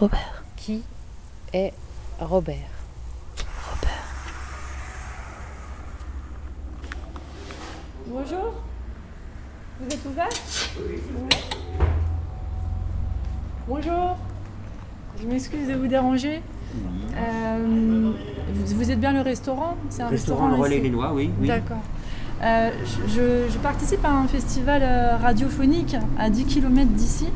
Robert. Qui est Robert? Robert. Bonjour. Vous êtes ouvert? Oui. Bonjour. Je m'excuse de vous déranger. Euh, vous, êtes bien le restaurant? C'est un Restaurant Le ici? Relais Lénois, oui. oui. D'accord. Euh, je, je participe à un festival euh, radiophonique à 10 km d'ici.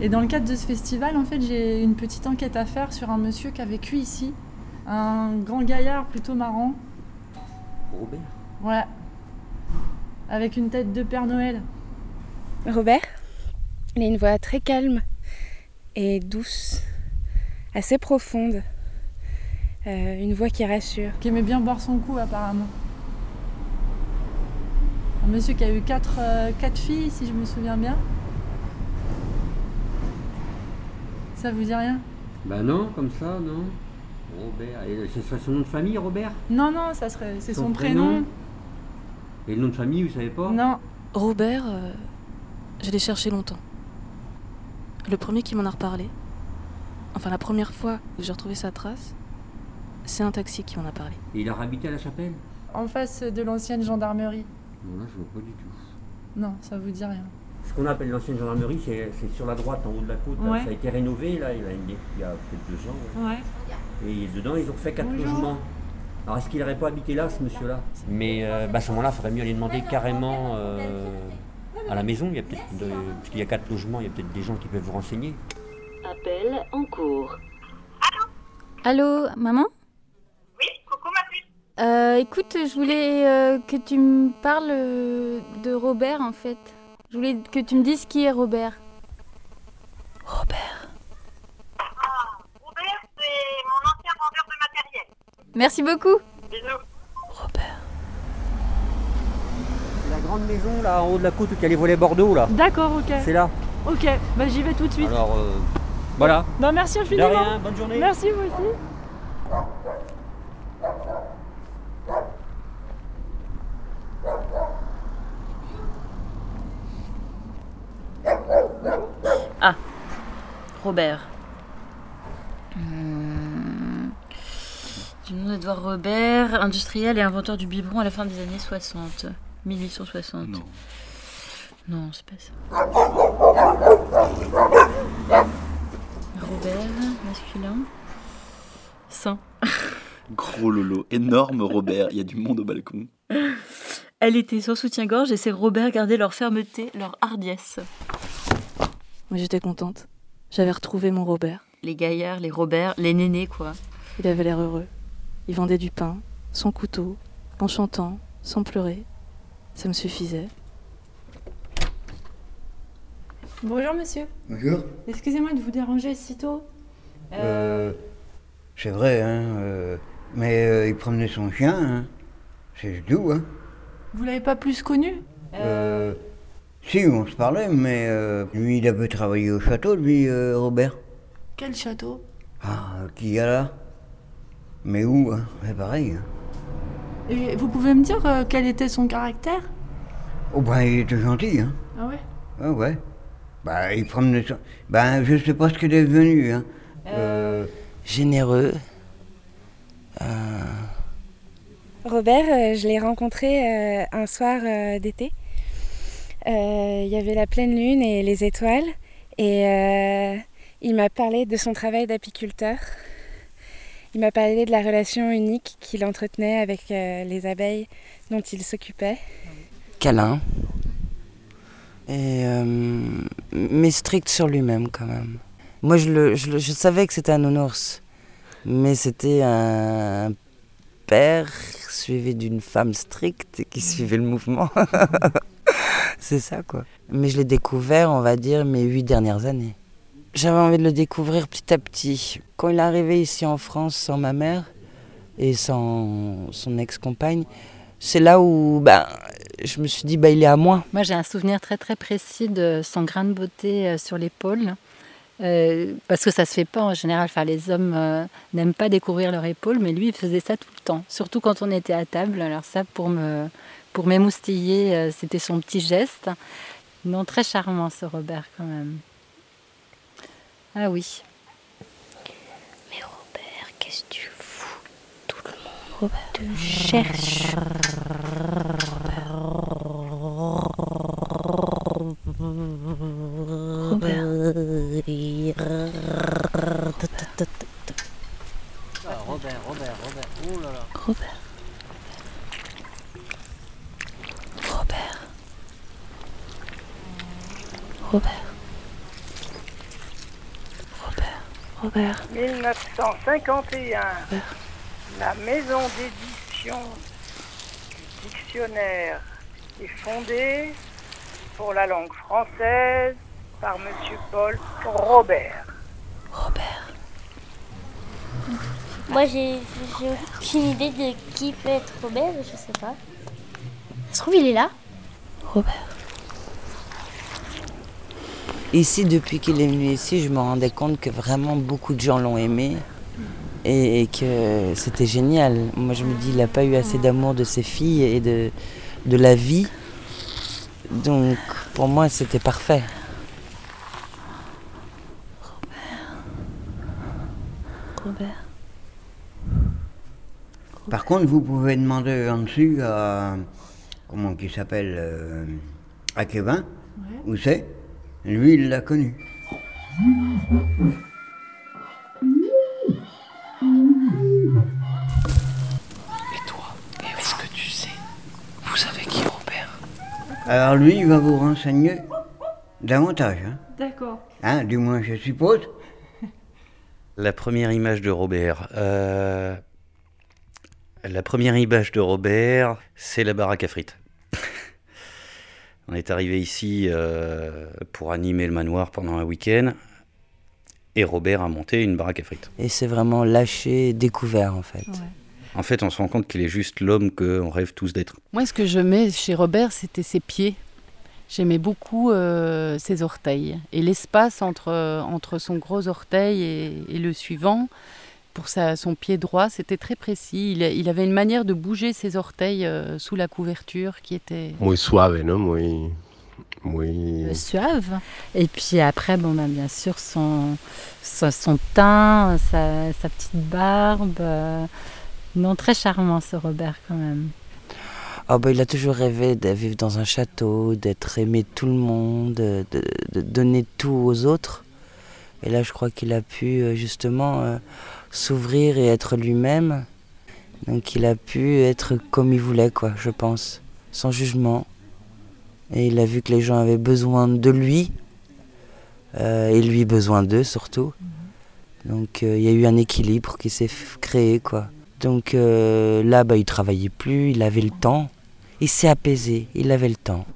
Et dans le cadre de ce festival, en fait, j'ai une petite enquête à faire sur un monsieur qui a vécu ici. Un grand gaillard plutôt marrant. Robert. Ouais. Avec une tête de Père Noël. Robert, il a une voix très calme et douce, assez profonde. Euh, une voix qui rassure. Qui aimait bien boire son coup, apparemment. Un monsieur qui a eu quatre, euh, quatre filles, si je me souviens bien. Ça vous dit rien? Bah non, comme ça, non. Robert. Et C'est son nom de famille, Robert? Non, non, ça serait, c'est son, Son prénom. prénom Et le nom de famille, vous savez pas? Non, Robert, euh, je l'ai cherché longtemps. Le premier qui m'en a reparlé, enfin la première fois où j'ai retrouvé sa trace, c'est un taxi qui m'en a parlé. Et il a habité à la chapelle? En face de l'ancienne gendarmerie. Non, là, je vois pas du tout. Non, ça vous dit rien. Ce qu'on appelle l'ancienne gendarmerie, c'est sur la droite, en haut de la côte. là. Ouais. Ça a été rénové, là, il y a, une- il y a peut-être deux ans. ouais. Ouais. Et dedans, ils ont fait quatre Bonjour. logements. Alors, est-ce qu'il n'aurait pas habité là, ce monsieur-là? Mais euh, bah, à ce moment-là, il faudrait mieux aller demander carrément euh, à la maison. Il y a peut-être de- Parce qu'il y a quatre logements, il y a peut-être des gens qui peuvent vous renseigner. Appel en cours. Allô, maman? Oui, coucou ma puce. Euh, Écoute, je voulais euh, que tu me parles de Robert en fait. Je voulais que tu me dises qui est Robert. Robert. Ah, Robert, c'est mon ancien vendeur de matériel. Merci beaucoup. Bisous. Robert. C'est la grande maison, là, en haut de la côte, où il y a les volets Bordeaux, là. D'accord, ok. C'est là. Ok, bah j'y vais tout de suite. Alors, euh, voilà. Bah merci De infiniment. rien, bonne journée. Merci vous aussi. Robert. Hmm. Du nom d'Edouard Robert, industriel et inventeur du biberon à la fin des années 60. 1860. Non. Non, c'est pas ça. Robert, masculin. Saint. Gros lolo, énorme Robert, il y a du monde au balcon. Elle était sans soutien-gorge et ses Robert gardaient leur fermeté, leur hardiesse. Mais j'étais contente. J'avais retrouvé mon Robert. Les gaillards, les Robert, les nénés, quoi. Il avait l'air heureux. Il vendait du pain, son couteau, en chantant, sans pleurer. Ça me suffisait. Bonjour monsieur. Bonjour. Excusez-moi de vous déranger si tôt. Euh, c'est vrai, hein. euh, mais euh, il promenait son chien, hein. C'est doux, hein. Vous l'avez pas plus connu? Euh, si, on se parlait, mais euh, lui, il avait travaillé au château, lui, euh, Robert. Quel château? Ah, qui y a là? Mais où, hein? C'est pareil. Hein. Et vous pouvez me dire euh, quel était son caractère? Oh, ben, il était gentil, hein. Ah ouais? Ah, ouais. Bah, il promenait son... Ben, je sais pas ce qu'il est devenu, hein. Euh, Généreux. Robert, euh, je l'ai rencontré euh, un soir euh, d'été. Euh, Il y avait la pleine lune et les étoiles. Et euh, il m'a parlé de son travail d'apiculteur. Il m'a parlé de la relation unique qu'il entretenait avec euh, les abeilles dont il s'occupait. Câlin. Et, mais strict sur lui-même quand même. Moi je, le, savais que c'était un nounours. Mais c'était un père suivi d'une femme stricte qui suivait le mouvement. C'est ça quoi. Mais je l'ai découvert, on va dire, mes huit dernières années. J'avais envie de le découvrir petit à petit. Quand il est arrivé ici en France sans ma mère et sans son ex-compagne, c'est là où ben, je me suis dit, bah, il est à moi. Moi, j'ai un souvenir très très précis de son grain de beauté euh, sur l'épaule. Euh, parce que ça se fait pas en général. Enfin, les hommes euh, n'aiment pas découvrir leur épaule, mais lui, il faisait ça tout le temps. Surtout quand on était à table. Alors ça, pour me pour m'émoustiller, euh, c'était son petit geste. Non, très charmant ce Robert quand même. Ah oui. Mais Robert, qu'est-ce que tu fous Tout le monde Robert? te cherche. 1951. La maison d'édition du dictionnaire est fondée pour la langue française par M. Paul Robert. Robert. Moi, j'ai j'ai aucune idée de qui peut être Robert, je sais pas. Ça se trouve, il est là Robert. Ici, depuis qu'il est venu ici, je me rendais compte que vraiment beaucoup de gens l'ont aimé et, et que c'était génial. Moi, je me dis, il n'a pas eu assez d'amour de ses filles et de, de la vie. Donc, pour moi, c'était parfait. Robert. Par contre, vous pouvez demander en dessus à. Comment qu'il s'appelle euh, À Kevin, où c'est? Lui, il l'a connu. Et toi, est-ce que tu sais Vous savez qui est Robert? Alors lui, il va vous renseigner davantage. Hein, D'accord. Hein, du moins, je suppose. La première image de Robert. euh, La première image de Robert, c'est la baraque à frites. On est arrivé ici euh, pour animer le manoir pendant un week-end. Et Robert a monté une baraque à frites. Et c'est vraiment lâché, découvert en fait. En fait, on se rend compte qu'il est juste l'homme qu'on rêve tous d'être. Moi, ce que je mets chez Robert, c'était ses pieds. J'aimais beaucoup euh, ses orteils. Et l'espace entre, entre son gros orteil et, et le suivant, pour sa, son pied droit, c'était très précis. Il, il avait une manière de bouger ses orteils euh, sous la couverture qui était... Muy suave, ¿no? Muy. Muy. Euh, suave. Et puis après, bon, bah, bien sûr, son, son, son teint, sa, sa petite barbe. euh, non, très charmant ce Robert quand même. Ah bah, il a toujours rêvé de vivre dans un château, d'être aimé de tout le monde, de, de- de donner tout aux autres. Et là, je crois qu'il a pu euh, justement euh, s'ouvrir et être lui-même. Donc il a pu être comme il voulait, quoi, je pense, sans jugement. Et il a vu que les gens avaient besoin de lui, euh, et lui besoin d'eux surtout. Donc euh, il y a eu un équilibre qui s'est créé, quoi. Donc euh, là, bah, il travaillait plus, il avait le temps. Il s'est apaisé, il avait le temps.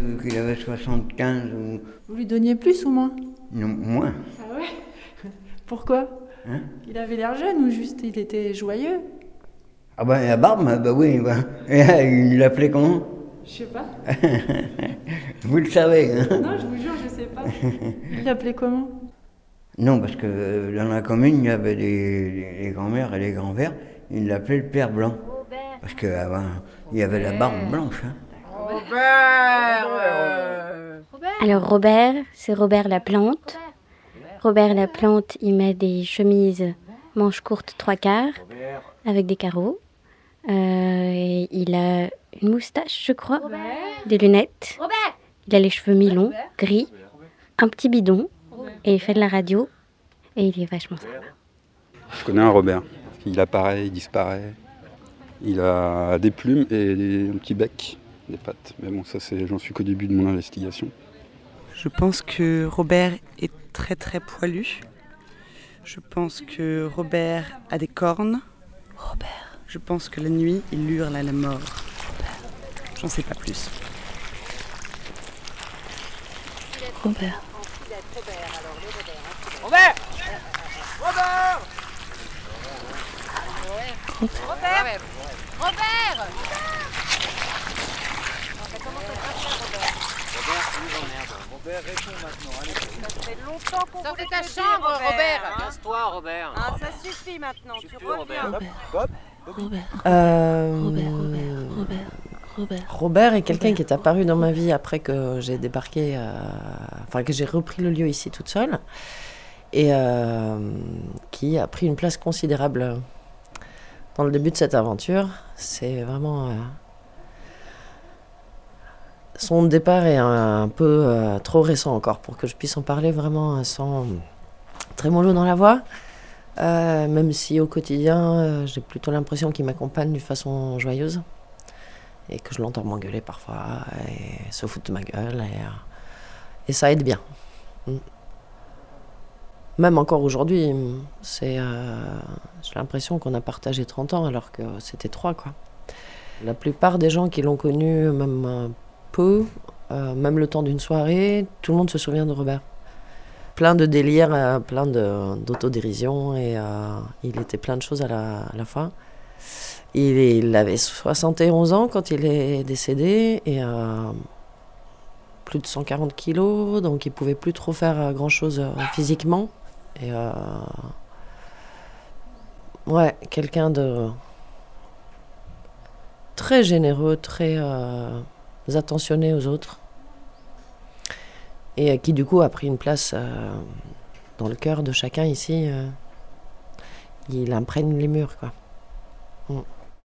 Euh, Qu'il avait 75 ou. Vous lui donniez plus ou moins? Non, moins. Ah ouais Pourquoi Hein Il avait l'air jeune ou juste il était joyeux Ah ben la barbe, bah oui, bah. il l'appelait comment Je sais pas. Vous le savez. hein Non, je vous jure, je sais pas. Il l'appelait comment Non, parce que euh, dans la commune, il y avait des, les grands-mères et les grands-pères, ils l'appelaient le père blanc. Parce qu'avant, il y avait la barbe blanche. hein. Alors Robert, c'est Robert la plante. Robert la plante, il met des chemises manches courtes trois quarts avec des carreaux. Euh, il a une moustache, je crois, des lunettes. Il a les cheveux mi-longs, gris, un petit bidon et il fait de la radio. Et il est vachement sympa. Je connais un Robert. Il apparaît, il disparaît. Il a des plumes et un petit bec, des pattes. Mais bon, ça, c'est, j'en suis qu'au début de mon investigation. Je pense que Robert est très très poilu. Je pense que Robert a des cornes. Robert. Je pense que la nuit, il hurle à la mort. J'en sais pas plus. Robert. Robert Robert Robert Robert Robert, réponds maintenant. Allez. Ça fait longtemps qu'on Sors de ta chambre, dire, Robert. Casse-toi, Robert. Ah, ça suffit maintenant, tu, reviens. Bob Robert. Euh, Robert, Robert, Robert. Robert est quelqu'un qui est apparu dans ma vie après que j'ai débarqué, euh, enfin que j'ai repris le lieu ici toute seule. et euh, qui a pris une place considérable dans le début de cette aventure. C'est vraiment. Son départ est un, peu euh, trop récent encore pour que je puisse en parler vraiment euh, sans trémolo dans la voix. Euh, même si au quotidien, j'ai plutôt l'impression qu'il m'accompagne d'une façon joyeuse et que je l'entends m'engueuler parfois et se foutre de ma gueule et, ça aide bien. Mm. Même encore aujourd'hui, c'est, j'ai l'impression qu'on a partagé 30 ans alors que c'était 3 quoi. La plupart des gens qui l'ont connu, même peu, euh, même le temps d'une soirée, tout le monde se souvient de Robert. Plein de délires, euh, plein d'autodérision et euh, il était plein de choses à la, à la fois. Il, avait 71 ans quand il est décédé et euh, plus de 140 kilos, donc il pouvait plus trop faire euh, grand chose physiquement. Et ouais, quelqu'un de très généreux, très attentionné aux autres. Et euh, qui du coup a pris une place euh, dans le cœur de chacun ici. euh, il imprègne les murs, quoi. Mm.